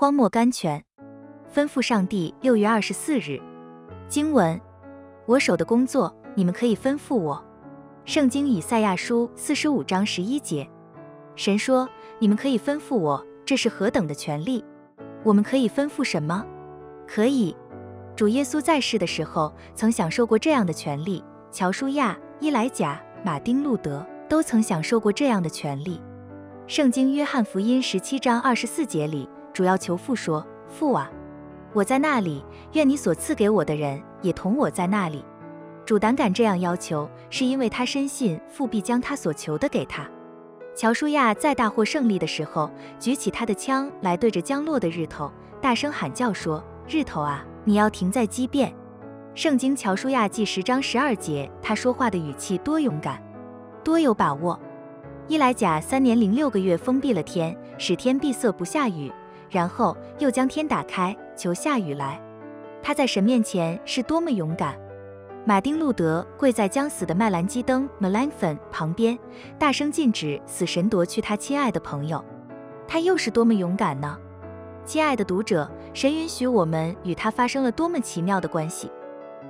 荒漠甘泉，吩咐上帝。六月二十四日，经文：我手的工作，你们可以吩咐我。圣经以赛亚书四十五章十一节，神说：你们可以吩咐我，这是何等的权利？我们可以吩咐什么？可以。主耶稣在世的时候，曾享受过这样的权利。乔舒亚、伊莱贾、马丁路德都曾享受过这样的权利。圣经约翰福音十七章二十四节里。主要求父说：“父啊，我在那里，愿你所赐给我的人也同我在那里。”主胆敢这样要求，是因为他深信父必将他所求的给他。乔舒亚在大获胜利的时候，举起他的枪来对着降落的日头，大声喊叫说：“日头啊，你要停在畸变！”圣经乔舒亚记十章十二节，他说话的语气多勇敢，多有把握。伊莱贾三年零六个月封闭了天，使天闭塞不下雨。然后又将天打开，求下雨来。他在神面前是多么勇敢！马丁路德跪在将死的麦兰基登 （Melanchthon） 旁边，大声禁止死神夺去他亲爱的朋友。他又是多么勇敢呢？亲爱的读者，神允许我们与他发生了多么奇妙的关系。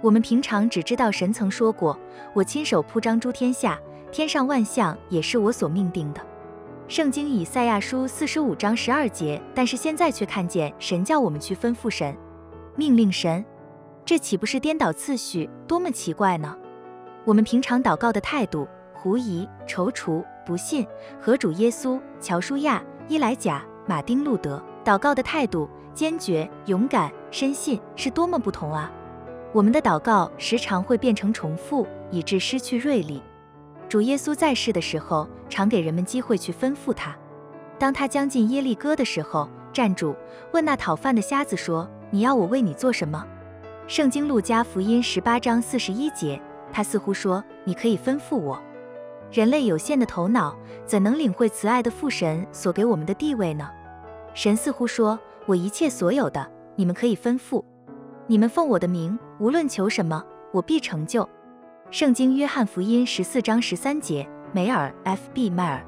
我们平常只知道神曾说过：“我亲手铺张诸天下，天上万象也是我所命定的。”圣经以赛亚书四十五章十二节，但是现在却看见神叫我们去吩咐神，命令神，这岂不是颠倒次序，多么奇怪呢？我们平常祷告的态度，狐疑、踌躇、不信，和主耶稣、乔舒亚、伊莱贾、马丁路德祷告的态度，坚决、勇敢、深信，是多么不同啊！我们的祷告时常会变成重复，以致失去锐利。主耶稣在世的时候，常给人们机会去吩咐他。当他将近耶利哥的时候，站住，问那讨饭的瞎子说：“你要我为你做什么？”圣经路加福音十八章四十一节，他似乎说：“你可以吩咐我。”人类有限的头脑怎能领会慈爱的父神所给我们的地位呢？神似乎说：“我一切所有的，你们可以吩咐。你们奉我的名，无论求什么，我必成就。”圣经约翰福音十四章十三节，梅尔 F.B. 迈尔。